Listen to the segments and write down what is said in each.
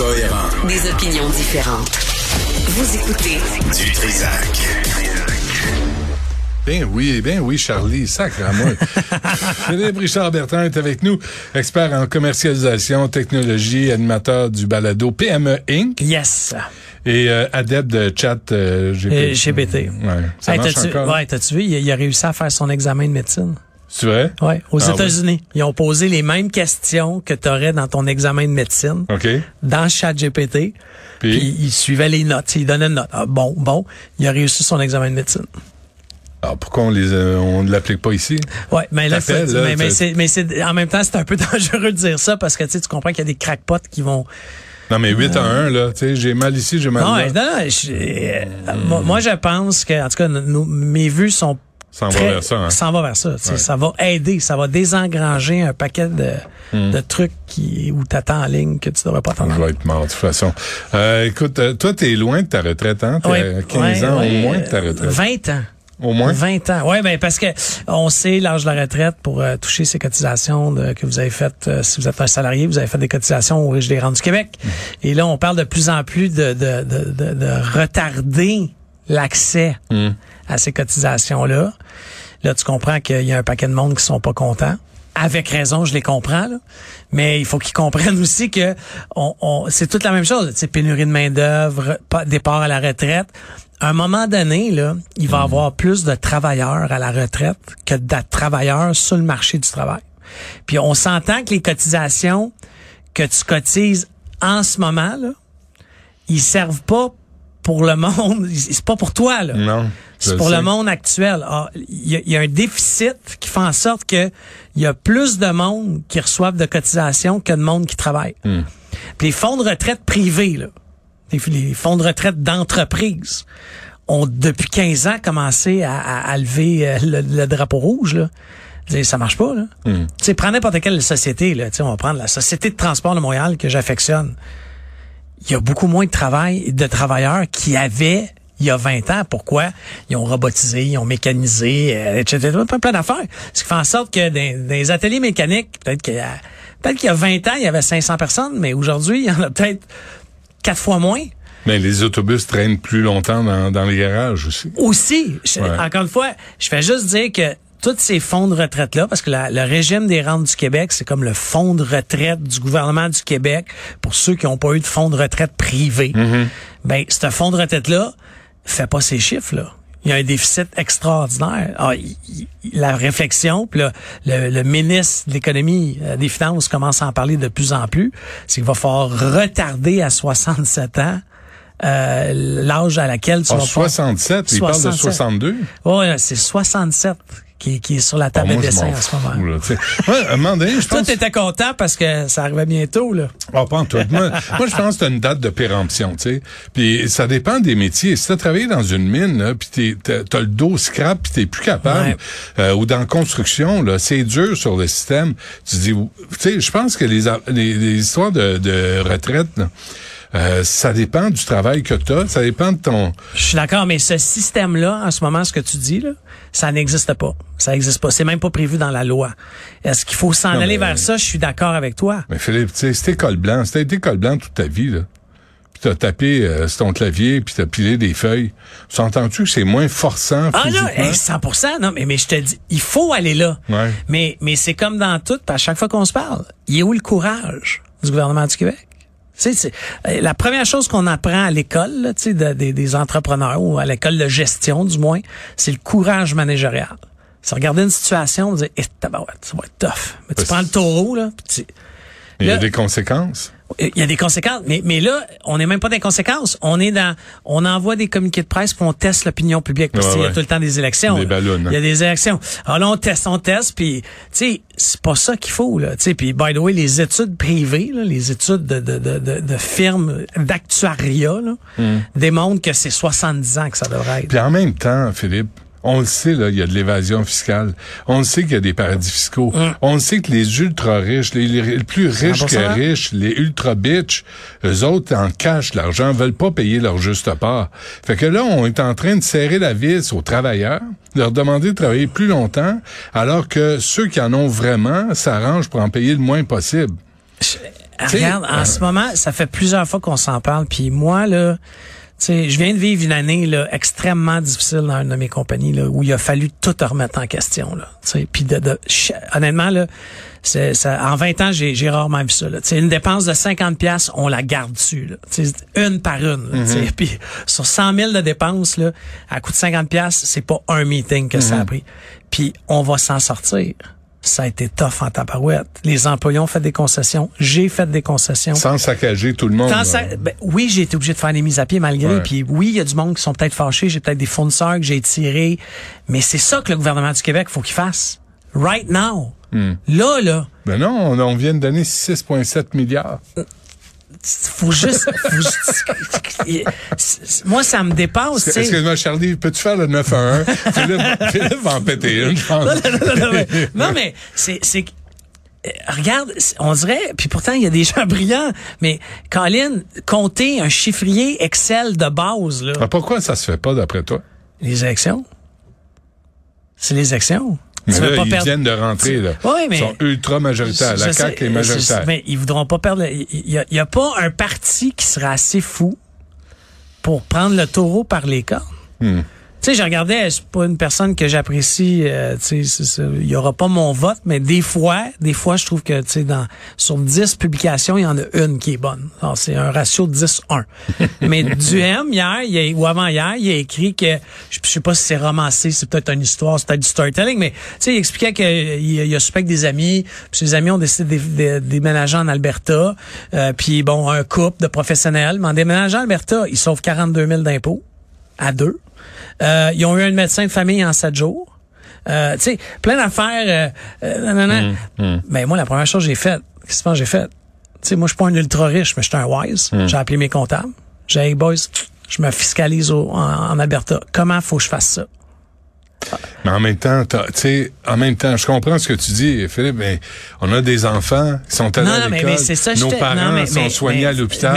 Des opinions différentes. Vous écoutez Du Trisac. Ben oui, ben oui, Charlie, sacre à moi. Philippe Richard Bertrand est avec nous, expert en commercialisation, technologie, animateur du balado PME Inc. Yes. Et euh, adepte de chat euh, GPT. GPT. Ouais, ça Hey, marche t'as-tu- encore? ouais, t'as-tu vu, il, a- il a réussi à faire son examen de médecine? C'est vrai? Ouais, aux Ah, États-Unis. Ils ont posé les mêmes questions que tu aurais dans ton examen de médecine OK. dans ChatGPT. Puis? Puis il suivait les notes, il donnait une note. Ah, bon, bon, il a réussi son examen de médecine. Alors, Ah, pourquoi on les euh, on ne l'applique pas ici? Ouais, mais là, mais, c'est, mais c'est, en même temps, c'est un peu dangereux de dire ça parce que tu sais, tu comprends qu'il y a des crackpots qui vont. Non, mais 8 à 1, là, tu sais, j'ai mal ici, j'ai mal Non, là. non, je- euh, moi, moi, je pense que, en tout cas, nos- mes vues sont Ça en va vers ça, hein? s'en va vers ça. Ouais. Ça va aider, ça va désengranger un paquet de, Hmm. de trucs qui, où t'attends en ligne que tu devrais pas Je attendre. vais être mort, de toute façon. Euh, écoute, euh, toi, t'es loin de ta retraite, hein? T'as Ouais, 15 ouais, ans au moins de ta retraite. 20 ans. Au moins? 20 ans. Ouais, ben parce que on sait l'âge de la retraite pour euh, toucher ces cotisations de- que vous avez faites. euh, si vous êtes un salarié, vous avez fait des cotisations au Riche des Rentes du Québec. Mm. Et là, on parle de plus en plus de, de, de, de, de retarder l'accès Mm. à ces cotisations-là. Là, tu comprends qu'il y a un paquet de monde qui sont pas contents. Avec raison, je les comprends, là. mais il faut qu'ils comprennent aussi que on, on- c'est toute la même chose. C'est pénurie de main d'œuvre, départ à la retraite. À un moment donné, là, il va y avoir plus de travailleurs à la retraite que de travailleurs sur le marché du travail. Puis on s'entend que les cotisations que tu cotises en ce moment, là, ils servent pas pour le monde. C'est pas pour toi, là. Non. C'est pour sais. le monde actuel. Ah, Il y, a- il y a un déficit qui fait en sorte que il y a plus de monde qui reçoivent de cotisations que de monde qui travaille. Hmm. Puis les fonds de retraite privés, là, les, les fonds de retraite d'entreprise, ont depuis 15 ans commencé à, à- à lever euh, le, le drapeau rouge. Là. Ça marche pas. Là. Hmm. Tu sais, prends n'importe quelle société. Là, Tu sais, on va prendre la Société de transport de Montréal que j'affectionne il y a beaucoup moins de travail, de travailleurs qui avaient il y a 20 ans. Pourquoi? Ils ont robotisé, ils ont mécanisé, euh, etc. Plein, plein d'affaires. Ce qui fait en sorte que dans, dans les ateliers mécaniques, peut-être qu'il y a, peut-être qu'il y a 20 ans, il y avait 500 personnes, mais aujourd'hui, il y en a peut-être quatre fois moins. Mais les autobus traînent plus longtemps dans, dans les garages aussi. Aussi, je- Ouais. encore une fois, je fais juste dire que tous ces fonds de retraite-là, parce que la- le régime des rentes du Québec, c'est comme le fonds de retraite du gouvernement du Québec pour ceux qui n'ont pas eu de fonds de retraite privé. Ben, ce fonds de retraite-là fait pas ces chiffres-là. Il y a un déficit extraordinaire. Ah, il- il- la réflexion, puis là, le, le ministre de l'économie, euh, des finances commence à en parler de plus en plus, c'est qu'il va falloir retarder à 67 ans euh, l'âge à laquelle tu En vas pouvoir- 67, il parle de 67. 62. Ouais, c'est 67 qui, qui est sur la table de dessin en ce moment. là. Ouais, à un moment donné, je Toi, pense... t'étais content parce que ça arrivait bientôt, là. Ah, pas en tout. Moi, moi, je pense que t'as une date de péremption, tu sais. Puis ça dépend des métiers. Si t'as travaillé dans une mine, là, puis t'as le dos scrap, puis t'es plus capable, Ouais. euh, ou dans la construction, là, c'est dur sur le système. Tu dis, tu sais, je pense que les, les, les histoires de, de retraite, là, euh, ça dépend du travail que t'as, ça dépend de ton... Je suis d'accord, mais ce système-là, en ce moment, ce que tu dis, là, ça n'existe pas. Ça n'existe pas. C'est même pas prévu dans la loi. Est-ce qu'il faut s'en aller vers ça? Je suis d'accord avec toi. Mais Philippe, tu sais, t'es col blanc, t'as été col blanc toute ta vie, là, puis t'as tapé euh, sur ton clavier, puis t'as pilé des feuilles, s'entends-tu que c'est moins forçant Ah non, hey, 100 non, mais, mais je te dis, il faut aller là. Ouais. Mais, mais c'est comme dans tout, puis à chaque fois qu'on se parle, il est où le courage du gouvernement du Québec? Tu sais, c'est- la première chose qu'on apprend à l'école, là, tu sais, de- des, des entrepreneurs ou à l'école de gestion, du moins, c'est le courage managérial. C'est regarder une situation, dire, eh, ça va être tough. Mais tu prends le taureau, là, puis tu- Il y a des conséquences. Il y a des conséquences, mais, mais là, on n'est même pas dans les conséquences. On est dans, on envoie des communiqués de presse puis on teste l'opinion publique parce Ouais, qu'il y a ouais. tout le temps des élections. Des ballons, hein. Il y a des élections. Alors là, on teste, on teste, puis tu sais, c'est pas ça qu'il faut là. Tu sais, puis by the way, les études privées, là, les études de de de, de, firmes d'actuariat Hmm. démontrent que c'est 70 ans que ça devrait être. Puis en même temps, Philippe, on le sait, là, il y a de l'évasion fiscale. On le sait qu'il y a des paradis fiscaux. On le sait que les ultra-riches, les, plus riches 100%. que riches, les ultra-bitches, eux autres en cachent l'argent, veulent pas payer leur juste part. Fait que là, on est en train de serrer la vis aux travailleurs, leur demander de travailler plus longtemps, alors que ceux qui en ont vraiment s'arrangent pour en payer le moins possible. Regarde, en euh, ce moment, ça fait plusieurs fois qu'on s'en parle, puis moi là, sais, je viens de vivre une année là extrêmement difficile dans une de mes compagnies là, où il a fallu tout remettre en question là. Puis de, de- honnêtement là, c'est ça. En 20 ans, j'ai j'ai rarement vu ça. Là. Tu sais, une dépense de 50 pièces, on la garde dessus. Là. Tu sais, une par une. là. Puis sur 100 000 de dépenses là, à coût de 50 pièces, c'est pas un meeting que ça a pris. Puis on va s'en sortir. Ça a été tough en tabarouette. Les employés ont fait des concessions. J'ai fait des concessions. Sans saccager tout le monde. Ça- ben, oui, j'ai été obligé de faire des mises à pied malgré. Ouais. Puis oui, il y a du monde qui sont peut-être fâchés. J'ai peut-être des fournisseurs que j'ai tirés. Mais c'est ça que le gouvernement du Québec faut qu'il fasse. Right now. Hmm. Là, là. Ben non, on, on vient de donner 6,7 milliards. Faut juste. faut juste- moi, ça me dépasse. Excuse-moi, Charlie, peux-tu faire le 9 à 1? Philippe, Philippe va en péter une, je pense. non, non, mais, non, mais c'est, euh, regarde, on dirait, puis pourtant il y a des gens brillants, mais Colin, compter un chiffrier Excel de base là, Ah, pourquoi ça se fait pas d'après toi? les élections, c'est les élections. Mais là, ils perdre- viennent de rentrer, là. Oui, mais- Ils sont ultra majoritaires. Je La sais, CAQ est je majoritaire. sais, mais ils voudront pas perdre. Il y, a- y a pas un parti qui sera assez fou pour prendre le taureau par les cornes. Hmm. Tu sais, je regardais, c'est pas une personne que j'apprécie, euh, tu sais, il y aura pas mon vote, mais des fois, des fois, je trouve que, tu sais, dans, sur 10 publications, il y en a une qui est bonne. Alors, c'est un ratio de 10-1. mais Duhem, hier, il a- ou avant-hier, il a écrit que, je, je sais pas si c'est romancé, c'est peut-être une histoire, c'est peut-être du storytelling, mais, tu sais, il expliquait qu'il il a suspect des amis, puis ses amis ont décidé de déménager en Alberta, euh, puis bon, un couple de professionnels, mais en déménageant en Alberta, ils sauvent 42 000 d'impôts à deux. Euh, ils ont eu un médecin de famille en sept jours. Euh, tu sais, plein d'affaires. Euh, euh, nan, nan. Ben, moi, la première chose que j'ai faite, qu'est-ce que j'ai fait? Tu sais, moi, je suis pas un ultra riche, mais je suis un wise. J'ai appelé mes comptables. J'ai dit, hey, boys, je me fiscalise au- en, en Alberta. Comment faut que je fasse ça? Mais en même temps, tu sais, en même temps, je comprends ce que tu dis, Philippe, mais on a des enfants qui sont allés Non, à l'école. Nos parents non, mais- sont mais- soignés mais- à l'hôpital.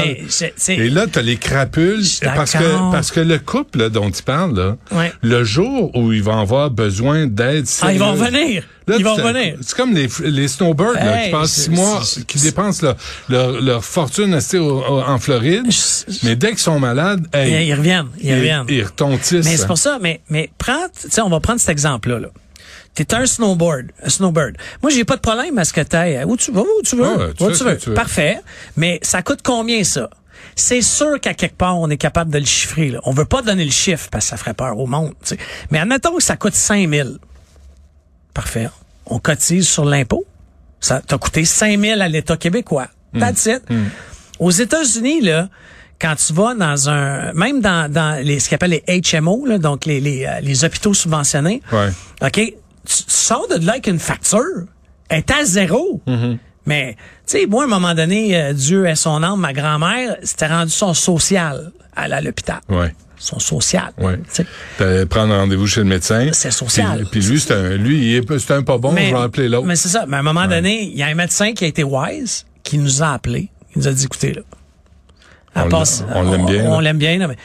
Et là, t'as les crapules. Parce que, parce que le couple là, dont tu parles, là, Ouais. le jour où ils vont avoir besoin d'aide Ah, ils vont revenir. Là, ils vont revenir. C'est comme les, les snowbirds là, qui passent six mois, qui dépensent leur, leur, leur fortune en Floride. Je- Mais dès qu'ils sont malades, hey, Ils, reviennent. Ils, reviennent. ils retontissent. Mais c'est pour ça, mais, mais prends, tu sais, on va prendre cet exemple-là, là. T'es un snowboard, un snowbird. Moi, j'ai pas de problème à ce que t'ailles. Où tu vas, où tu veux. Ouais, tu où tu veux. que tu veux. Parfait. Mais ça coûte combien, ça? C'est sûr qu'à quelque part, on est capable de le chiffrer, là. On veut pas donner le chiffre parce que ça ferait peur au monde. Mais admettons que ça coûte 5 000. Parfait. On cotise sur l'impôt. Ça t'a coûté 5 000 à l'État québécois. Hmm. That's it. Aux États-Unis, là, quand tu vas dans un, même dans, dans les, ce qu'on appelle les HMO, là, donc les, les, euh, les hôpitaux subventionnés, Ouais. OK, tu, tu sors de là avec une facture, elle est à zéro. Mm-hmm. Mais, tu sais, moi, à un moment donné, euh, Dieu est son âme, ma grand-mère, c'était rendu son social à, à l'hôpital. Ouais. Son social. Ouais. tu sais. T'allais prendre rendez-vous chez le médecin. C'est social. Puis, puis lui, c'est un, lui, c'est un pas bon, je vais appeler l'autre. Mais c'est ça. Mais à un moment donné, il y a un médecin qui a été wise, qui nous a appelés. Il nous a dit, écoutez, là. On l'aime bien, On, l'aime bien, là, mais,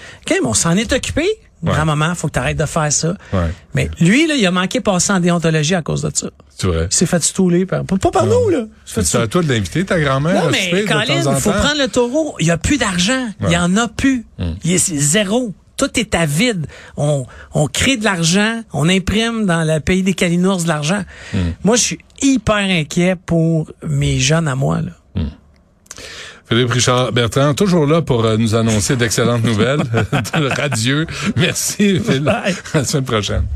on s'en est occupé. Grand-maman, faut que tu arrêtes de faire ça. Ouais. Mais lui, là, il a manqué passer en déontologie à cause de ça. C'est vrai. Il s'est fait stouler. Par, pas par nous, là. C'est à toi de l'inviter, ta grand-mère, non, mais Colin, il faut prendre le taureau. Il n'y a plus d'argent. Il y en a plus. Hmm. Il est zéro. Tout est à vide. On, on crée de l'argent. On imprime dans le pays des calinours de l'argent. Hmm. Moi, je suis hyper inquiet pour mes jeunes à moi. Là. Philippe Richard Bertrand, toujours là pour euh, nous annoncer d'excellentes nouvelles. Radieux. Merci, Philippe. Bye. À la semaine prochaine.